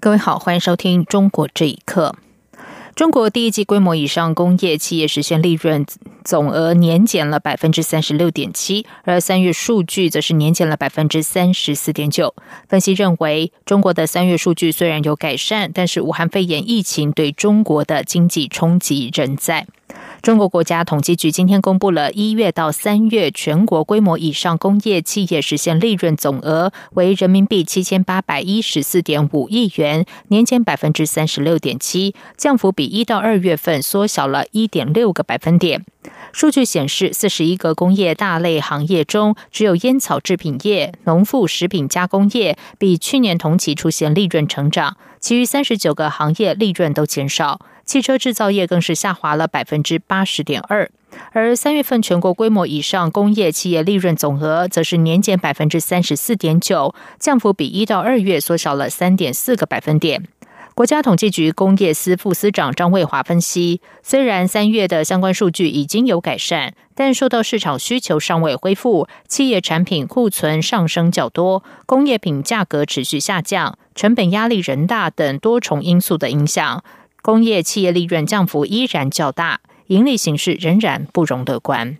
各位好，欢迎收听《中国这一刻》。中国第一季规模以上工业企业实现利润总额年减了百分之三十六点七，而三月数据则是年减了百分之三十四点九。分析认为，中国的三月数据虽然有改善，但是武汉肺炎疫情对中国的经济冲击仍在。中国国家统计局今天公布了一月到三月全国规模以上工业企业实现利润总额为人民币七千八百一十四点五亿元，年减百分之三十六点七，降幅比一到二月份缩小了一点六个百分点。数据显示，四十一个工业大类行业中，只有烟草制品业、农副食品加工业比去年同期出现利润成长，其余三十九个行业利润都减少。汽车制造业更是下滑了百分之八十点二，而三月份全国规模以上工业企业利润总额则是年减百分之三十四点九，降幅比一到二月缩小了三点四个百分点。国家统计局工业司副司长张卫华分析，虽然三月的相关数据已经有改善，但受到市场需求尚未恢复、企业产品库存上升较多、工业品价格持续下降、成本压力人大等多重因素的影响。工业企业利润降幅依然较大，盈利形势仍然不容乐观。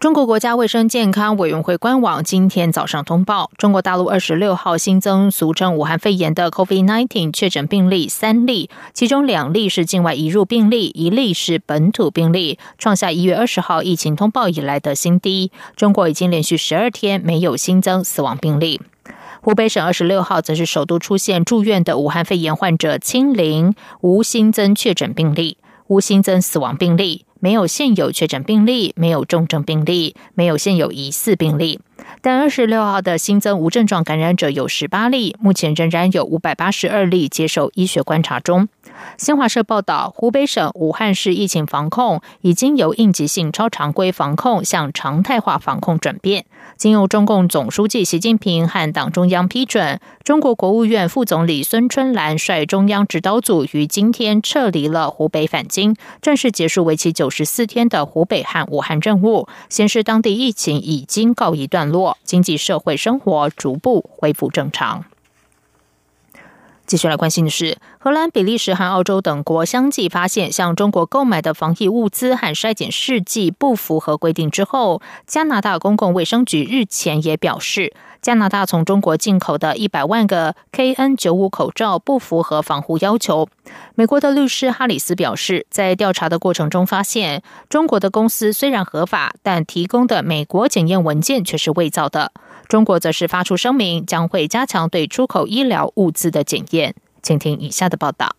中国国家卫生健康委员会官网今天早上通报，中国大陆二十六号新增俗称武汉肺炎的 COVID-19 确诊病例三例，其中两例是境外移入病例，一例是本土病例，创下一月二十号疫情通报以来的新低。中国已经连续十二天没有新增死亡病例。湖北省二十六号则是首度出现住院的武汉肺炎患者清零，无新增确诊病例，无新增死亡病例，没有现有确诊病例，没有重症病例，没有现有疑似病例。但二十六号的新增无症状感染者有十八例，目前仍然有五百八十二例接受医学观察中。新华社报道，湖北省武汉市疫情防控已经由应急性超常规防控向常态化防控转变。经由中共总书记习近平和党中央批准，中国国务院副总理孙春兰率中央指导组于今天撤离了湖北返京，正式结束为期九十四天的湖北和武汉任务，显示当地疫情已经告一段落，经济社会生活逐步恢复正常。继续来关心的是，荷兰、比利时和澳洲等国相继发现向中国购买的防疫物资和筛检试剂不符合规定之后，加拿大公共卫生局日前也表示，加拿大从中国进口的一百万个 KN 九五口罩不符合防护要求。美国的律师哈里斯表示，在调查的过程中发现，中国的公司虽然合法，但提供的美国检验文件却是伪造的。中国则是发出声明，将会加强对出口医疗物资的检验。请听以下的报道：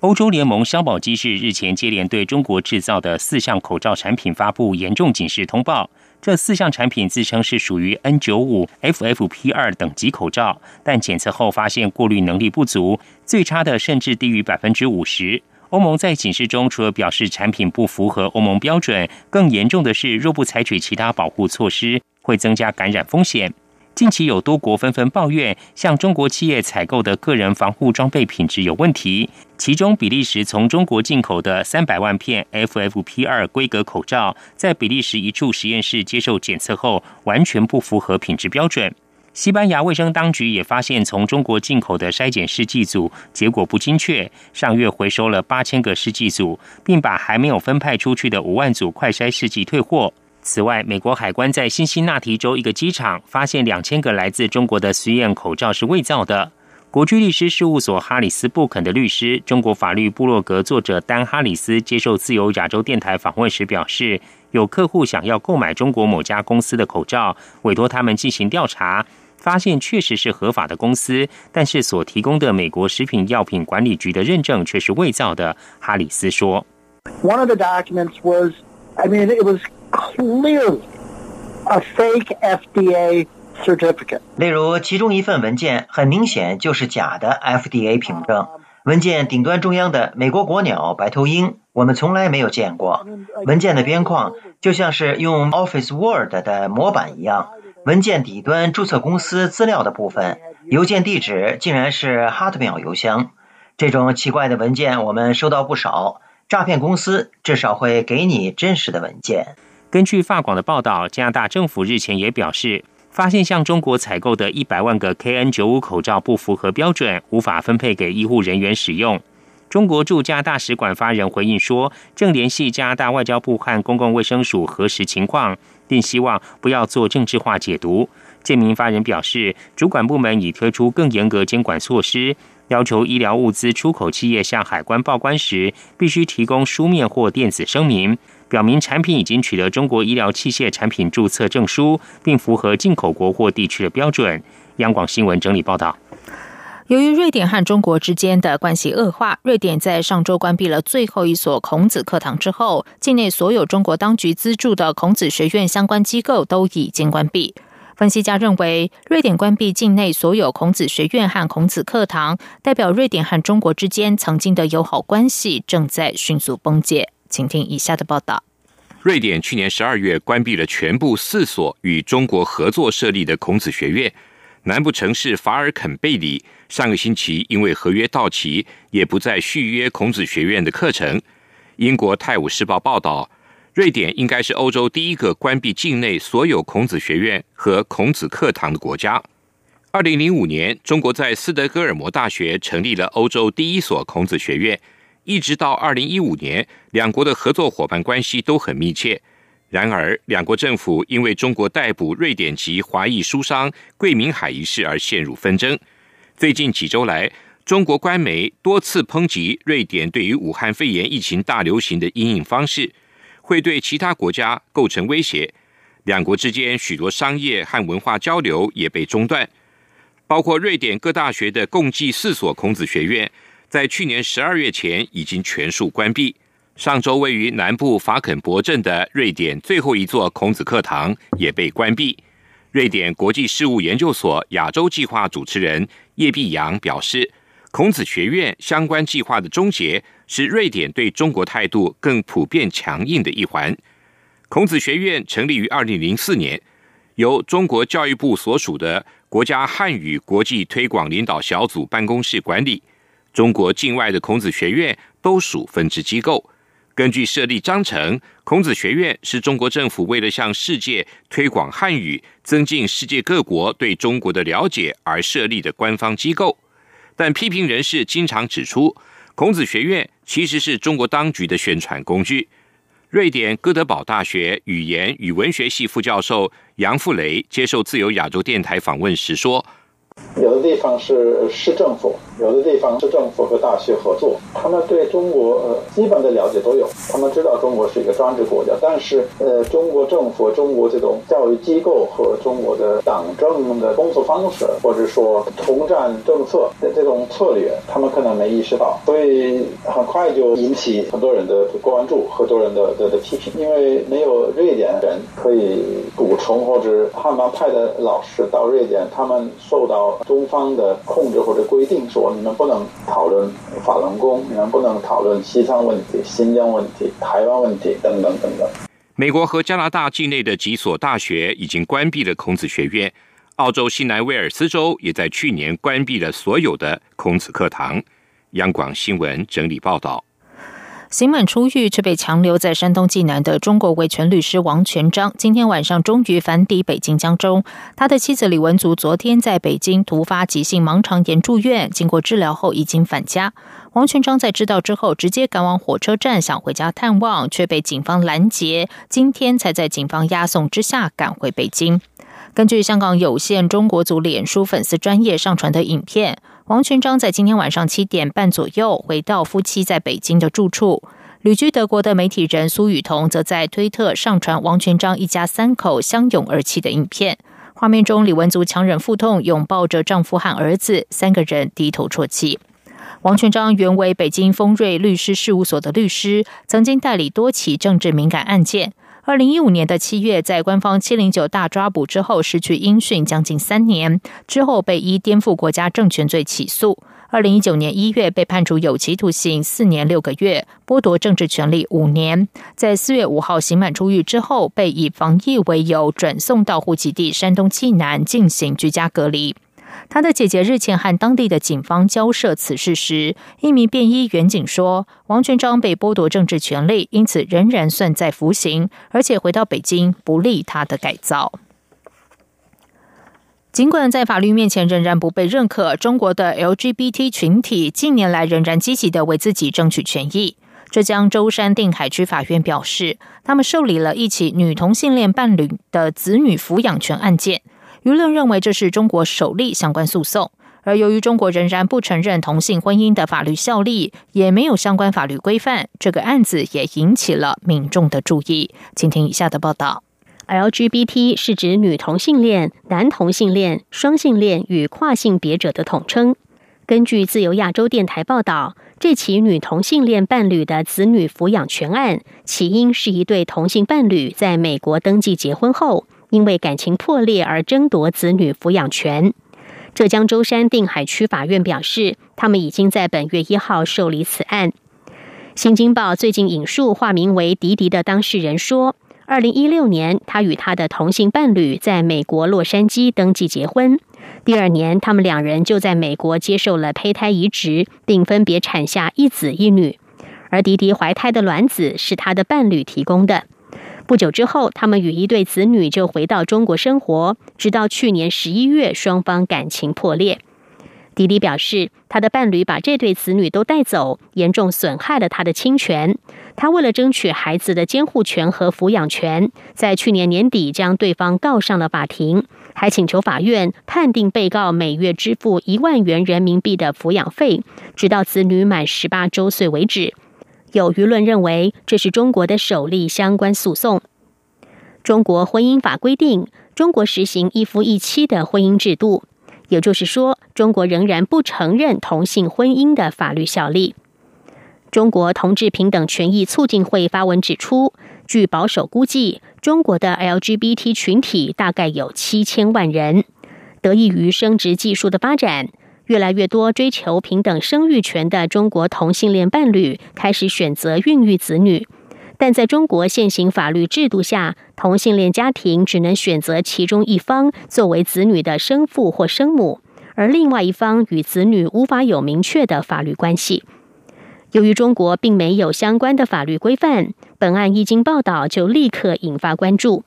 欧洲联盟消保机制日前接连对中国制造的四项口罩产品发布严重警示通报。这四项产品自称是属于 N 九五 FFP 二等级口罩，但检测后发现过滤能力不足，最差的甚至低于百分之五十。欧盟在警示中除了表示产品不符合欧盟标准，更严重的是，若不采取其他保护措施。会增加感染风险。近期有多国纷纷抱怨，向中国企业采购的个人防护装备品质有问题。其中，比利时从中国进口的三百万片 FFP 二规格口罩，在比利时一处实验室接受检测后，完全不符合品质标准。西班牙卫生当局也发现，从中国进口的筛检试剂组结果不精确，上月回收了八千个试剂组，并把还没有分派出去的五万组快筛试剂退货。此外，美国海关在新西纳提州一个机场发现两千个来自中国的实验口罩是伪造的。国际律师事务所哈里斯布肯的律师、中国法律部落格作者丹哈里斯接受自由亚洲电台访问时表示，有客户想要购买中国某家公司的口罩，委托他们进行调查，发现确实是合法的公司，但是所提供的美国食品药品管理局的认证却是伪造的。哈里斯说：“One of the documents was, I mean, it was。” Clearly a fake FDA certificate. 例如，其中一份文件很明显就是假的 FDA 凭证。文件顶端中央的美国国鸟白头鹰，我们从来没有见过。文件的边框就像是用 Office Word 的模板一样。文件底端注册公司资料的部分，邮件地址竟然是 Hotmail 邮箱。这种奇怪的文件我们收到不少。诈骗公司至少会给你真实的文件。根据法广的报道，加拿大政府日前也表示，发现向中国采购的一百万个 KN95 口罩不符合标准，无法分配给医护人员使用。中国驻加大使馆发言人回应说，正联系加拿大外交部和公共卫生署核实情况，并希望不要做政治化解读。这名发言人表示，主管部门已推出更严格监管措施，要求医疗物资出口企业向海关报关时，必须提供书面或电子声明。表明产品已经取得中国医疗器械产品注册证书，并符合进口国或地区的标准。央广新闻整理报道。由于瑞典和中国之间的关系恶化，瑞典在上周关闭了最后一所孔子课堂之后，境内所有中国当局资助的孔子学院相关机构都已经关闭。分析家认为，瑞典关闭境内所有孔子学院和孔子课堂，代表瑞典和中国之间曾经的友好关系正在迅速崩解。请听以下的报道：瑞典去年十二月关闭了全部四所与中国合作设立的孔子学院。南部城市法尔肯贝里上个星期因为合约到期，也不再续约孔子学院的课程。英国《泰晤士报》报道，瑞典应该是欧洲第一个关闭境内所有孔子学院和孔子课堂的国家。二零零五年，中国在斯德哥尔摩大学成立了欧洲第一所孔子学院。一直到二零一五年，两国的合作伙伴关系都很密切。然而，两国政府因为中国逮捕瑞典籍华裔书商桂明海一事而陷入纷争。最近几周来，中国官媒多次抨击瑞典对于武汉肺炎疫情大流行的应应方式，会对其他国家构成威胁。两国之间许多商业和文化交流也被中断，包括瑞典各大学的共计四所孔子学院。在去年十二月前已经全数关闭。上周位于南部法肯博镇的瑞典最后一座孔子课堂也被关闭。瑞典国际事务研究所亚洲计划主持人叶碧阳表示，孔子学院相关计划的终结是瑞典对中国态度更普遍强硬的一环。孔子学院成立于二零零四年，由中国教育部所属的国家汉语国际推广领导小组办公室管理。中国境外的孔子学院都属分支机构。根据设立章程，孔子学院是中国政府为了向世界推广汉语、增进世界各国对中国的了解而设立的官方机构。但批评人士经常指出，孔子学院其实是中国当局的宣传工具。瑞典哥德堡大学语言与文学系副教授杨富雷接受自由亚洲电台访问时说。有的地方是市政府，有的地方是政府和大学合作，他们对中国呃基本的了解都有，他们知道中国是一个专制国家，但是呃中国政府、中国这种教育机构和中国的党政的工作方式，或者说统战政策的这种策略，他们可能没意识到，所以很快就引起很多人的关注，很多人的的的批评，因为没有瑞典人可以补充，或者汉班派的老师到瑞典，他们受到。中方的控制或者规定说，你们不能讨论法轮功，你们不能讨论西藏问题、新疆问题、台湾问题等等等等。美国和加拿大境内的几所大学已经关闭了孔子学院，澳洲西南威尔斯州也在去年关闭了所有的孔子课堂。央广新闻整理报道。刑满出狱却被强留在山东济南的中国维权律师王全章，今天晚上终于返抵北京江州。他的妻子李文足昨天在北京突发急性盲肠炎住院，经过治疗后已经返家。王全章在知道之后，直接赶往火车站想回家探望，却被警方拦截，今天才在警方押送之下赶回北京。根据香港有线中国组脸书粉丝专业上传的影片。王全章在今天晚上七点半左右回到夫妻在北京的住处。旅居德国的媒体人苏雨桐则在推特上传王全章一家三口相拥而泣的影片。画面中，李文足强忍腹痛，拥抱着丈夫和儿子，三个人低头啜泣。王全章原为北京丰瑞律师事务所的律师，曾经代理多起政治敏感案件。二零一五年的七月，在官方七零九大抓捕之后，失去音讯将近三年，之后被依颠覆国家政权罪起诉。二零一九年一月被判处有期徒刑四年六个月，剥夺政治权利五年。在四月五号刑满出狱之后，被以防疫为由转送到户籍地山东济南进行居家隔离。他的姐姐日前和当地的警方交涉此事时，一名便衣员警说：“王全章被剥夺政治权利，因此仍然算在服刑，而且回到北京不利他的改造。”尽管在法律面前仍然不被认可，中国的 LGBT 群体近年来仍然积极的为自己争取权益。浙江舟山定海区法院表示，他们受理了一起女同性恋伴侣的子女抚养权案件。舆论认为这是中国首例相关诉讼，而由于中国仍然不承认同性婚姻的法律效力，也没有相关法律规范，这个案子也引起了民众的注意。请听以下的报道：LGBT 是指女同性恋、男同性恋、双性恋与跨性别者的统称。根据自由亚洲电台报道，这起女同性恋伴侣的子女抚养权案，起因是一对同性伴侣在美国登记结婚后。因为感情破裂而争夺子女抚养权，浙江舟山定海区法院表示，他们已经在本月一号受理此案。新京报最近引述化名为迪迪的当事人说，二零一六年他与他的同性伴侣在美国洛杉矶登记结婚，第二年他们两人就在美国接受了胚胎移植，并分别产下一子一女，而迪迪怀胎的卵子是他的伴侣提供的。不久之后，他们与一对子女就回到中国生活，直到去年十一月，双方感情破裂。迪迪表示，他的伴侣把这对子女都带走，严重损害了他的侵权。他为了争取孩子的监护权和抚养权，在去年年底将对方告上了法庭，还请求法院判定被告每月支付一万元人民币的抚养费，直到子女满十八周岁为止。有舆论认为，这是中国的首例相关诉讼。中国婚姻法规定，中国实行一夫一妻的婚姻制度，也就是说，中国仍然不承认同性婚姻的法律效力。中国同志平等权益促进会发文指出，据保守估计，中国的 LGBT 群体大概有七千万人，得益于生殖技术的发展。越来越多追求平等生育权的中国同性恋伴侣开始选择孕育子女，但在中国现行法律制度下，同性恋家庭只能选择其中一方作为子女的生父或生母，而另外一方与子女无法有明确的法律关系。由于中国并没有相关的法律规范，本案一经报道就立刻引发关注。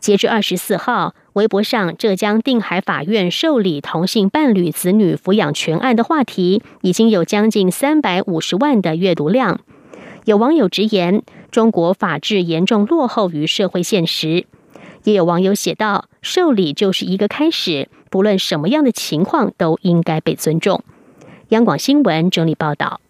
截至二十四号，微博上浙江定海法院受理同性伴侣子女抚养权案的话题，已经有将近三百五十万的阅读量。有网友直言，中国法治严重落后于社会现实。也有网友写道：“受理就是一个开始，不论什么样的情况都应该被尊重。”央广新闻整理报道。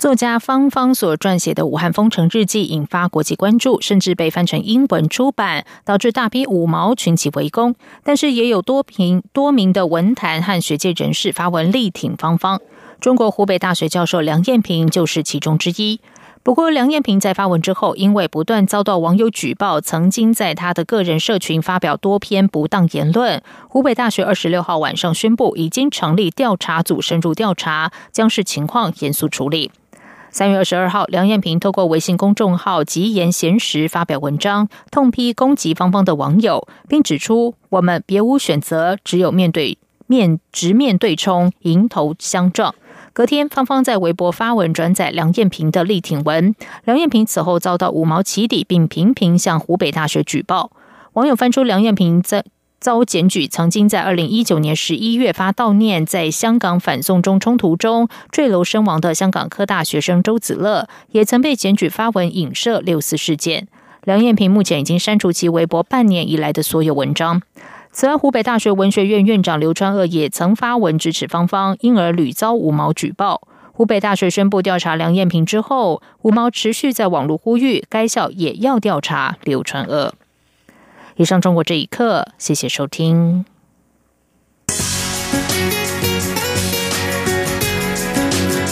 作家方方所撰写的《武汉封城日记》引发国际关注，甚至被翻成英文出版，导致大批五毛群起围攻。但是也有多名多名的文坛和学界人士发文力挺方方。中国湖北大学教授梁艳平就是其中之一。不过，梁艳平在发文之后，因为不断遭到网友举报，曾经在他的个人社群发表多篇不当言论。湖北大学二十六号晚上宣布，已经成立调查组深入调查，将视情况严肃处理。三月二十二号，梁艳萍透过微信公众号“吉言闲时”发表文章，痛批攻击芳芳的网友，并指出：“我们别无选择，只有面对面直面对冲，迎头相撞。”隔天，芳芳在微博发文转载梁艳萍的力挺文。梁艳萍此后遭到五毛起底，并频频向湖北大学举报。网友翻出梁艳萍在。遭检举，曾经在二零一九年十一月发悼念，在香港反送中冲突中坠楼身亡的香港科大学生周子乐，也曾被检举发文影射六四事件。梁艳萍目前已经删除其微博半年以来的所有文章。此外，湖北大学文学院院长刘川鄂也曾发文支持芳芳，因而屡遭五毛举报。湖北大学宣布调查梁艳萍之后，五毛持续在网络呼吁该校也要调查刘川鄂。以上中国这一刻，谢谢收听。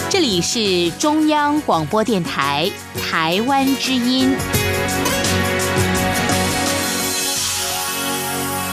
这里是中央广播电台台湾之音。